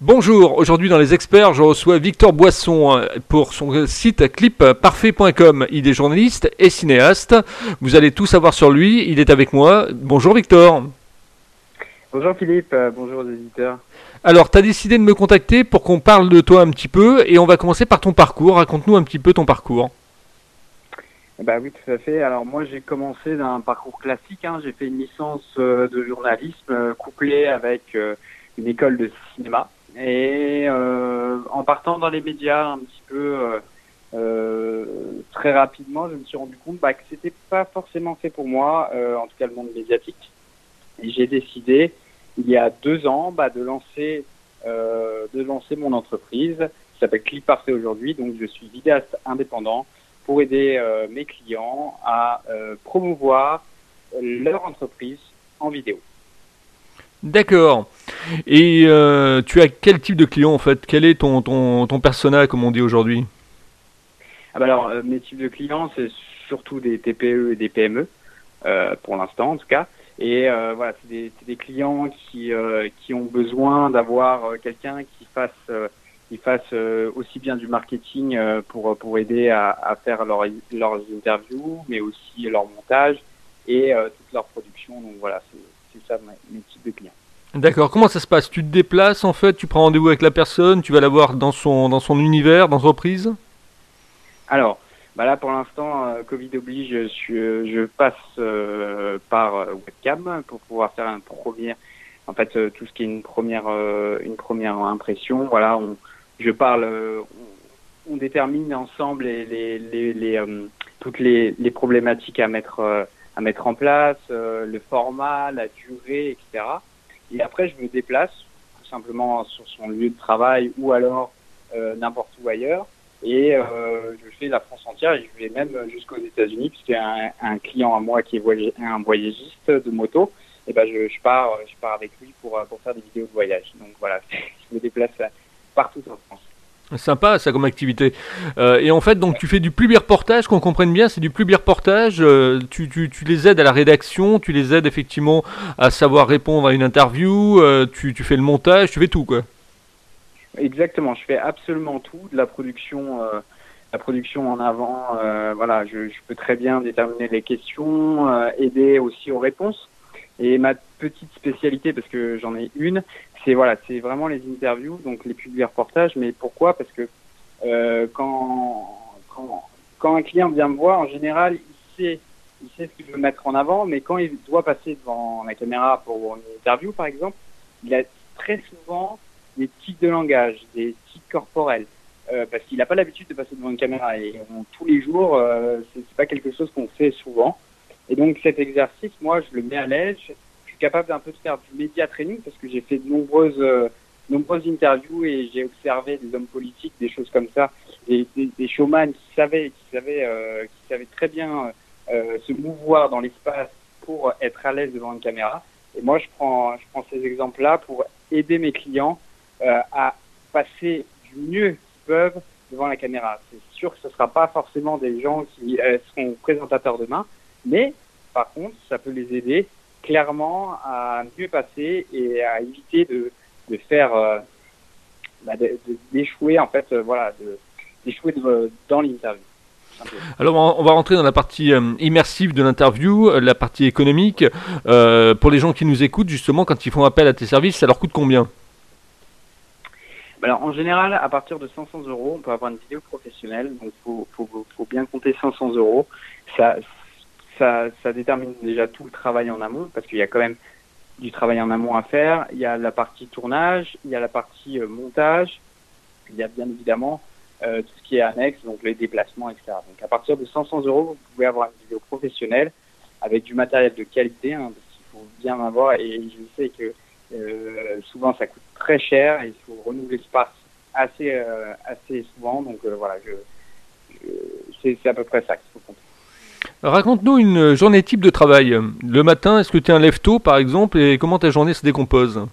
Bonjour, aujourd'hui dans les experts, je reçois Victor Boisson euh, pour son site clipparfait.com. Il est journaliste et cinéaste. Vous allez tout savoir sur lui, il est avec moi. Bonjour Victor. Bonjour Philippe, euh, bonjour aux éditeurs. Alors, tu as décidé de me contacter pour qu'on parle de toi un petit peu et on va commencer par ton parcours. Raconte-nous un petit peu ton parcours. Bah oui, tout à fait. Alors moi, j'ai commencé d'un parcours classique. Hein. J'ai fait une licence euh, de journalisme couplée avec une école de cinéma. Et en partant dans les médias un petit peu très rapidement, je me suis rendu compte bah, que c'était pas forcément fait pour moi, en tout cas le monde médiatique. Et j'ai décidé il y a deux ans bah, de lancer de lancer mon entreprise qui s'appelle Clip Parfait aujourd'hui. Donc je suis vidéaste indépendant pour aider euh, mes clients à euh, promouvoir leur entreprise en vidéo. D'accord. Et euh, tu as quel type de client en fait? Quel est ton, ton, ton persona, comme on dit aujourd'hui? Ah bah Alors, mes types de clients, c'est surtout des TPE et des PME, pour l'instant en tout cas. Et voilà, c'est des, clients qui, qui ont besoin d'avoir quelqu'un qui fasse qui fassent euh, aussi bien du marketing euh, pour, pour aider à, faire leur, leurs interviews, mais aussi leur montage et euh, toute leur production. Donc voilà, c'est ça mes, types de clients. D'accord. Comment ça se passe? Tu te déplaces en fait, tu prends rendez-vous avec la personne, tu vas la voir dans son, dans son univers, dans l'entreprise Alors, bah là pour l'instant, Covid oblige, je, je passe par webcam pour pouvoir faire un premier, en fait, tout ce qui est une première, une première impression. Voilà, on, je parle, euh, on, détermine ensemble les, euh, toutes les, problématiques à mettre, euh, à mettre en place, le format, la durée, etc. Et après, je me déplace tout simplement sur son lieu de travail ou alors n'importe où ailleurs. Et je fais la France entière et je vais même jusqu'aux États-Unis puisque un, un client à moi qui est un voyagiste de moto. Et ben je, je pars, je pars avec lui pour pour faire des vidéos de voyage. Donc voilà, je me déplace partout en France. Sympa ça comme activité. Euh, et en fait, donc tu fais du public reportage, qu'on comprenne bien, c'est du public reportage. Euh, tu, les aides à la rédaction, tu les aides effectivement à savoir répondre à une interview, euh, tu, fais le montage, tu fais tout quoi. Exactement, je fais absolument tout, de la production, la production en avant. voilà, je, peux très bien déterminer les questions, aider aussi aux réponses. Et ma petite spécialité, parce que j'en ai une, c'est voilà, c'est vraiment les interviews, donc les publics reportages. Mais pourquoi? Parce que euh, quand, quand, un client vient me voir, en général, il sait, il sait ce qu'il veut mettre en avant, mais quand il doit passer devant la caméra pour une interview, par exemple, il a très souvent des tics de langage, des tics corporels. Euh, parce qu'il n'a pas l'habitude de passer devant une caméra et tous les jours, euh, c'est pas quelque chose qu'on fait souvent. Et donc cet exercice, moi, je le mets à l'aise. Capable d'un peu de faire du média training parce que j'ai fait de nombreuses, euh, nombreuses interviews et j'ai observé des hommes politiques, des choses comme ça, des, des, des showman qui savaient, qui savaient, euh, qui savaient très bien euh, se mouvoir dans l'espace pour être à l'aise devant une caméra. Et moi, je prends, je prends ces exemples-là pour aider mes clients à passer du mieux qu'ils peuvent devant la caméra. C'est sûr que ce ne sera pas forcément des gens qui seront présentateurs demain, mais par contre, ça peut les aider clairement à mieux passer et à éviter de, de faire euh, bah, d'échouer en fait, euh, voilà, d'échouer dans l'interview. Alors on va rentrer dans la partie euh, immersive de l'interview, la partie économique. pour les gens qui nous écoutent, justement, quand ils font appel à tes services, ça leur coûte combien? Bah, alors, en général, à partir de 500 euros, on peut avoir une vidéo professionnelle. Donc, faut, faut, faut bien compter 500 euros. Ça, ça, détermine déjà tout le travail en amont, parce qu'il y a quand même du travail en amont à faire. Il y a la partie tournage, il y a la partie euh, montage, il y a bien évidemment euh, tout ce qui est annexe, donc les déplacements, etc. Donc à partir de 500 euros, vous pouvez avoir une vidéo professionnelle avec du matériel de qualité, hein, parce qu'il faut bien avoir. Et je sais que euh, souvent ça coûte très cher et il faut renouveler l'espace assez euh, assez souvent. Donc voilà, c'est à peu près ça qu'il faut compter. Raconte-nous une journée type de travail. Le matin, est-ce que tu es un lève-tôt par exemple et comment ta journée se décompose?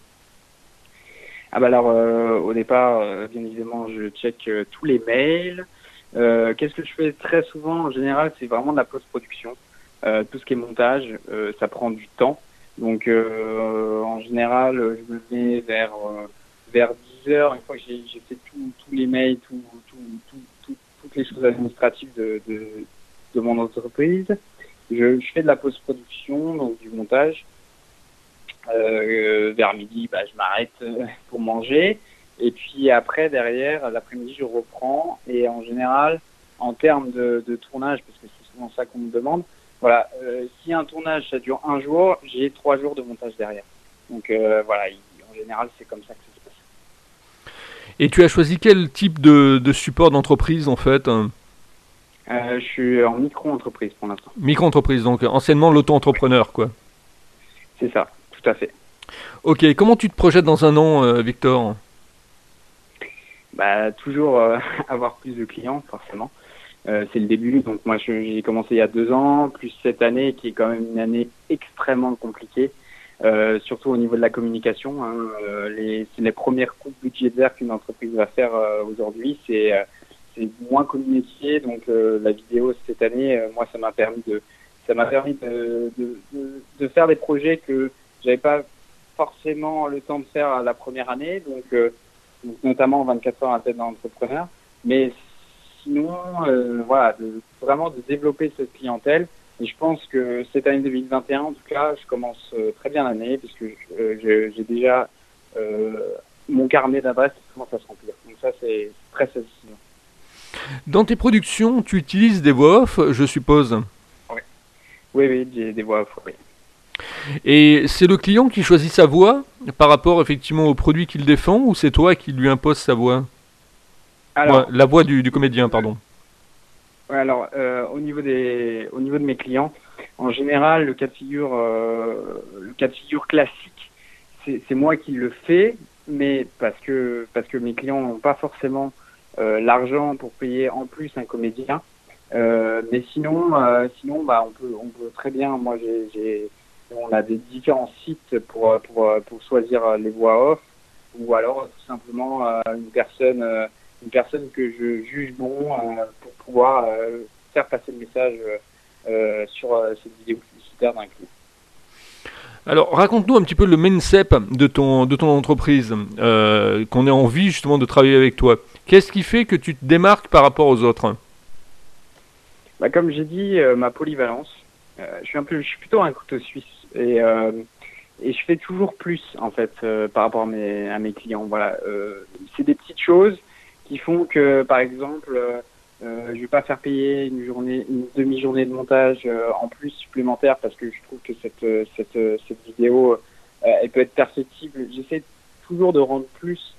Ah bah alors euh, au départ, euh, bien évidemment, je check euh, tous les mails. Qu'est-ce que je fais très souvent en général, c'est vraiment de la post-production. Tout ce qui est montage, ça prend du temps. Donc en général, je me mets vers vers 10 heures, une fois que j'ai fait tous les mails, tout, toutes les choses administratives de, de mon entreprise, je, fais de la post-production, donc du montage. Euh, vers midi, bah, je m'arrête euh, pour manger. Et puis après, derrière, l'après-midi, je reprends. Et en général, en termes de, tournage, parce que c'est souvent ça qu'on me demande, voilà, euh, si un tournage, ça dure un jour, j'ai trois jours de montage derrière. Donc euh, voilà, en général, c'est comme ça que ça se passe. Et tu as choisi quel type de, de support d'entreprise en fait euh, Je suis en micro-entreprise pour l'instant. Micro-entreprise, donc anciennement l'auto-entrepreneur, quoi. C'est ça, tout à fait. Ok, comment tu te projettes dans un an, euh, Victor? Bah, Toujours euh, avoir plus de clients, forcément. C'est le début, donc moi j'ai commencé il y a deux ans, plus cette année qui est quand même une année extrêmement compliquée, surtout au niveau de la communication. Hein. Les, c'est les premières coupes budgétaires qu'une entreprise va faire aujourd'hui, c'est, c'est moins communiqué, donc la vidéo cette année, moi ça m'a permis de ça m'a permis de, de, de, de, faire des projets que j'avais pas forcément le temps de faire la première année, donc, donc notamment 24 heures à tête d'entrepreneur, mais sinon, euh, voilà, vraiment de développer cette clientèle. Et je pense que cette année 2021, en tout cas, je commence euh, très bien l'année puisque euh, j'ai déjà euh, mon carnet d'adresses commence à se remplir. Donc ça, c'est très satisfaisant. Dans tes productions, tu utilises des voix off, je suppose Oui, oui, oui des, des voix off, oui. Et c'est le client qui choisit sa voix par rapport effectivement au produit qu'il défend ou c'est toi qui lui imposes sa voix alors, ouais, la voix du, du, comédien, pardon. Ouais, alors, euh, au, niveau des, au niveau de mes clients, en général, le cas de figure, euh, le cas de figure classique, c'est moi qui le fais, mais parce que, parce que mes clients n'ont pas forcément euh, l'argent pour payer en plus un comédien. Euh, mais sinon, euh, sinon, bah, on peut, on peut très bien. Moi, j'ai, on a des différents sites pour, pour, pour choisir les voix off, ou alors tout simplement une personne une personne que je juge bon euh, pour pouvoir euh, faire passer le message euh, sur cette vidéo publicitaire d'un client. Alors, raconte-nous un petit peu le mindset de ton, de ton entreprise, euh, qu'on ait envie justement de travailler avec toi. Qu'est-ce qui fait que tu te démarques par rapport aux autres? Bah, Comme j'ai dit, euh, ma polyvalence. Euh, je, suis un peu, je suis plutôt un couteau suisse et, et je fais toujours plus en fait par rapport à mes, à mes clients. Voilà, c'est des petites choses qui font que, par exemple, euh, je vais pas faire payer une journée, une demi-journée de montage euh, en plus supplémentaire parce que je trouve que cette cette cette vidéo, euh, elle peut être perfectible. J'essaie toujours de rendre plus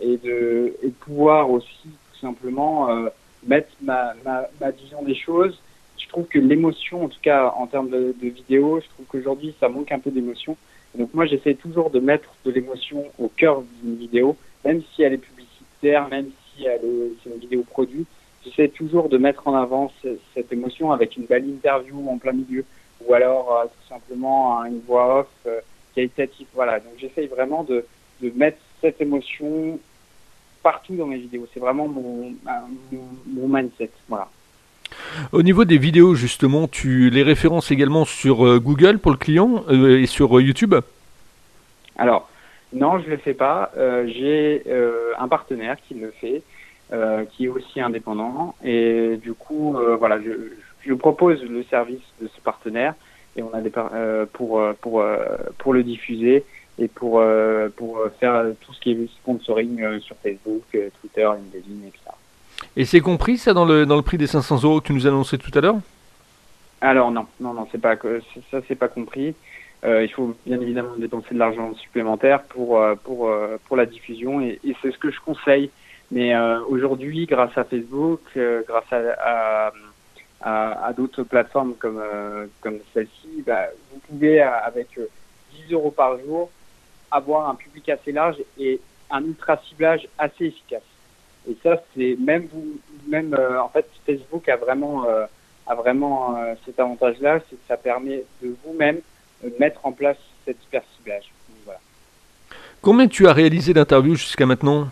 et de et de pouvoir aussi tout simplement euh, mettre ma, ma ma vision des choses. Je trouve que l'émotion, en tout cas en termes de, de vidéo, je trouve qu'aujourd'hui ça manque un peu d'émotion. Donc moi j'essaie toujours de mettre de l'émotion au cœur d'une vidéo, même si elle est publicitaire, même si c'est une vidéo produit, j'essaie toujours de mettre en avant cette émotion avec une belle interview en plein milieu ou alors euh, tout simplement une voix off euh, qualitative. Voilà, donc j'essaie vraiment de, de mettre cette émotion partout dans mes vidéos. C'est vraiment mon, mon, mon, mindset. Voilà. Au niveau des vidéos, justement, tu les références également sur euh, Google pour le client euh, et sur euh, YouTube? Alors, non, je ne le fais pas. J'ai un partenaire qui le fait, qui est aussi indépendant. Et du coup, euh, voilà, je, je, propose le service de ce partenaire et on a des par pour pour pour le diffuser et pour pour faire tout ce qui est sponsoring sur Facebook, Twitter, LinkedIn, etc. Et c'est compris ça dans le dans le prix des 500 euros que tu nous annonçais tout à l'heure? Alors non, non, non, c'est pas ça, c'est pas compris. Euh, il faut bien évidemment dépenser de l'argent supplémentaire pour euh, pour euh, pour la diffusion et, et c'est ce que je conseille. Mais aujourd'hui, grâce à Facebook, grâce à, à, d'autres plateformes comme comme celle-ci, bah, vous pouvez avec 10 euros par jour avoir un public assez large et un ultra ciblage assez efficace. Et ça, c'est même vous, même en fait, Facebook a vraiment a vraiment cet avantage-là, c'est que ça permet de vous-même mettre en place cet hyper ciblage. Voilà. Combien tu as réalisé d'interviews jusqu'à maintenant?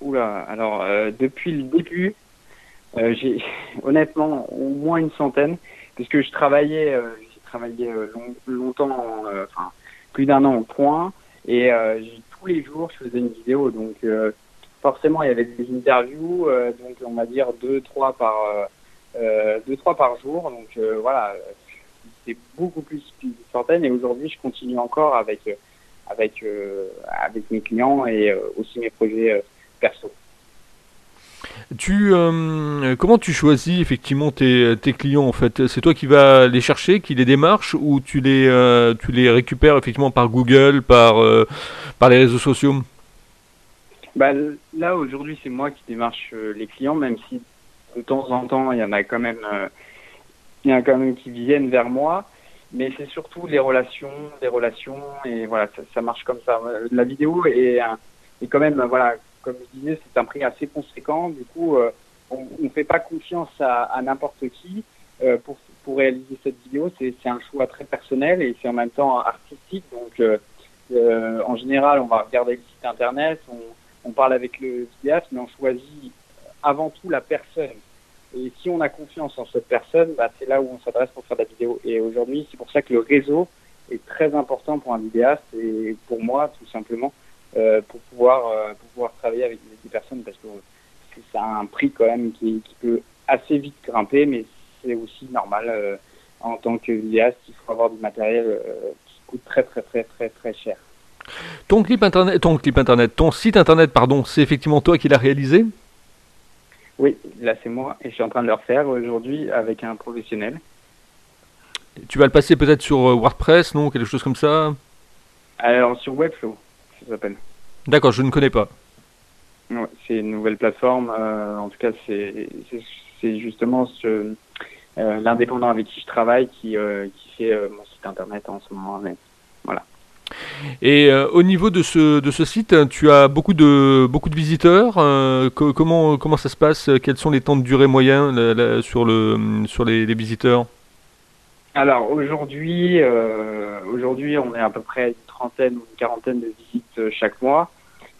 Oula, alors euh, depuis le début, euh, j'ai honnêtement au moins une centaine, puisque je travaillais, euh, j'ai travaillé long, longtemps, enfin plus d'un an au point, et j'ai tous les jours, je faisais une vidéo. Donc, forcément, il y avait des interviews, donc on va dire deux, trois par, deux, trois par jour. Donc, voilà, c'est beaucoup plus qu'une centaine. Et aujourd'hui, je continue encore avec, avec, avec mes clients et aussi mes projets perso. Tu, euh, comment tu choisis effectivement tes, clients en fait? C'est toi qui vas les chercher, qui les démarches ou tu les, euh, tu les récupères effectivement par Google, par, euh, par les réseaux sociaux? Bah, Là aujourd'hui c'est moi qui démarche les clients, même si de temps en temps il y en a quand même, il y en a quand même qui viennent vers moi. Mais c'est surtout les relations, des relations et voilà, ça, ça marche comme ça. La vidéo est, est quand même voilà comme je disais, c'est un prix assez conséquent. Du coup, euh, on ne fait pas confiance à, n'importe qui euh, pour, réaliser cette vidéo. C'est un choix très personnel et c'est en même temps artistique. Donc, euh, en général, on va regarder le site internet, on, parle avec le vidéaste, mais on choisit avant tout la personne. Et si on a confiance en cette personne, bah, c'est là où on s'adresse pour faire la vidéo. Et aujourd'hui, c'est pour ça que le réseau est très important pour un vidéaste et pour moi, tout simplement. Euh, pour pouvoir euh, pour pouvoir travailler avec des personnes parce que c'est un prix quand même qui, qui, peut assez vite grimper, mais c'est aussi normal euh, en tant que vidéaste, il faut avoir du matériel qui coûte très très très très très cher. Ton clip internet, ton clip internet, ton site internet, pardon, c'est effectivement toi qui l'as réalisé? Oui, là c'est moi et je suis en train de le refaire aujourd'hui avec un professionnel. Tu vas le passer peut-être sur WordPress, non? Quelque chose comme ça? Alors sur Webflow, ça s'appelle. D'accord, je ne connais pas. c'est une nouvelle plateforme. Euh, en tout cas, c'est justement ce, euh, l'indépendant avec qui je travaille qui, euh, qui fait mon site internet en ce moment. voilà. Et au niveau de ce, de ce site, tu as beaucoup de, beaucoup de visiteurs. comment, comment ça se passe? Quels sont les temps de durée moyens sur, le, sur les, les visiteurs? Alors aujourd'hui, aujourd'hui, on est à peu près une trentaine ou une quarantaine de visites chaque mois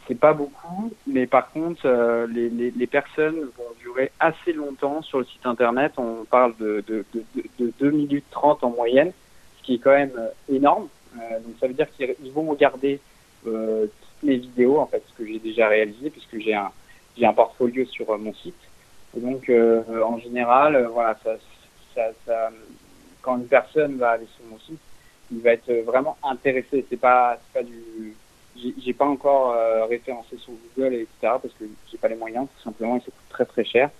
c'est pas beaucoup, mais par contre, euh, les, les, les, personnes vont durer assez longtemps sur le site internet. On parle de, de, de, de 2 minutes 30 en moyenne, ce qui est quand même euh, énorme. Euh, donc ça veut dire qu'ils vont regarder euh, toutes mes vidéos, en fait, ce que j'ai déjà réalisé, puisque j'ai un, j'ai un portfolio sur mon site. Et donc, en général, voilà, ça, ça, ça, quand une personne va aller sur mon site, il va être vraiment intéressé. C'est pas, pas du j'ai pas encore euh, référencé sur Google, etc. parce que j'ai pas les moyens, tout simplement, et ça coûte très très cher.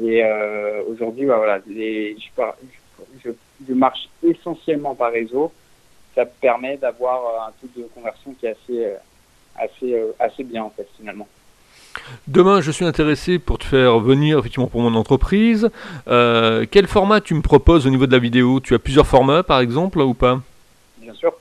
Et euh, aujourd'hui, bah, voilà, je, je, marche essentiellement par réseau. Ça me permet d'avoir euh, un taux de conversion qui est assez, assez, assez bien en fait finalement. Demain, je suis intéressé pour te faire venir effectivement pour mon entreprise. quel format tu me proposes au niveau de la vidéo? Tu as plusieurs formats, par exemple, ou pas? Bien sûr.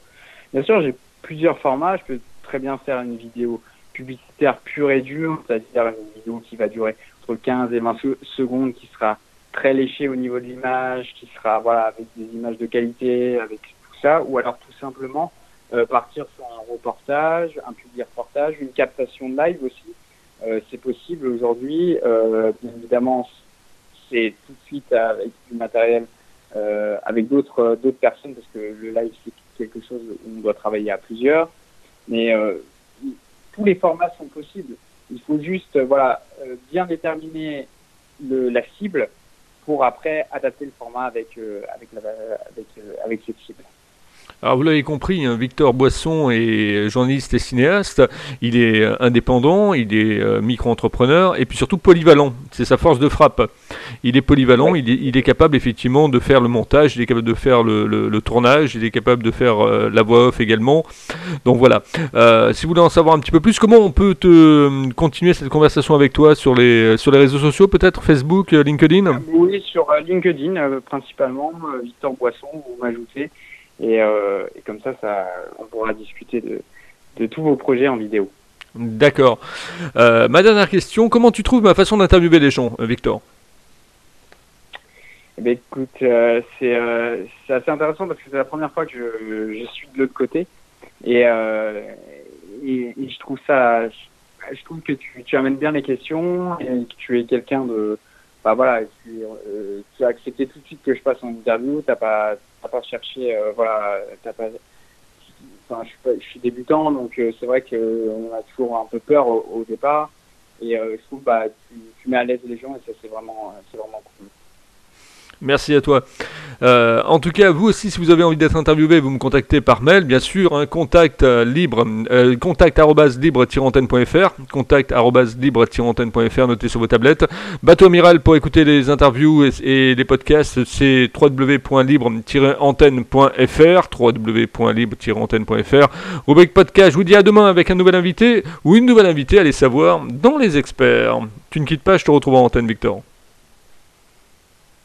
Bien sûr, j'ai plusieurs formats. Je peux très bien faire une vidéo publicitaire pure et dure, c'est-à-dire une vidéo qui va durer entre 15 et 20 secondes, qui sera très léchée au niveau de l'image, qui sera voilà avec des images de qualité, avec tout ça, ou alors tout simplement euh, partir sur un reportage, un public reportage, une captation de live aussi. Euh, c'est possible aujourd'hui. Euh, bien évidemment, c'est tout de suite avec du matériel, euh, avec d'autres d'autres personnes, parce que le live c'est quelque chose où on doit travailler à plusieurs. Mais tous les formats sont possibles. Il faut juste voilà bien déterminer le, la cible pour après adapter le format avec, avec cette cible. Alors vous l'avez compris, hein, Victor Boisson est journaliste et cinéaste, il est euh, indépendant, il est euh, micro-entrepreneur et puis surtout polyvalent, c'est sa force de frappe. Il est polyvalent, il, est, capable effectivement de faire le montage, il est capable de faire le, tournage, il est capable de faire euh, la voix off également. Donc voilà, si vous voulez en savoir un petit peu plus, comment on peut te, continuer cette conversation avec toi sur les, sur les réseaux sociaux, peut-être Facebook, LinkedIn? Oui, sur LinkedIn principalement, Victor Boisson, vous m'ajoutez. Euh, et, comme ça, ça, on pourra discuter de, de tous vos projets en vidéo. D'accord. Euh, ma dernière question, comment tu trouves ma façon d'interviewer les gens, euh, Victor? Eh bien, écoute, euh, c'est assez intéressant parce que c'est la première fois que je, je suis de l'autre côté et, et, et, je trouve ça, je, trouve que tu, tu amènes bien les questions et que tu es quelqu'un de, bah voilà, tu, euh, tu, as accepté tout de suite que je passe en interview, t'as pas, t'as pas cherché, euh, voilà, t'as pas, enfin, je, suis débutant, donc euh, c'est vrai qu'on a toujours un peu peur au, au départ. Et euh, je trouve bah, tu, tu mets à l'aise les gens et ça, c'est vraiment, c'est vraiment cool. Merci à toi. Euh, en tout cas, vous aussi, si vous avez envie d'être interviewé, vous me contactez par mail, bien sûr. hein, contact euh, libre, euh, contact libre-antenne.fr, contact libre-antenne.fr, notez sur vos tablettes. Bateau Amiral pour écouter les interviews et, et les podcasts, c'est www.libre-antenne.fr, www.libre-antenne.fr. Rubrique podcast, je vous dis à demain avec un nouvel invité ou une nouvelle invitée, allez savoir, dans les experts. Tu ne quittes pas, je te retrouve en antenne, Victor.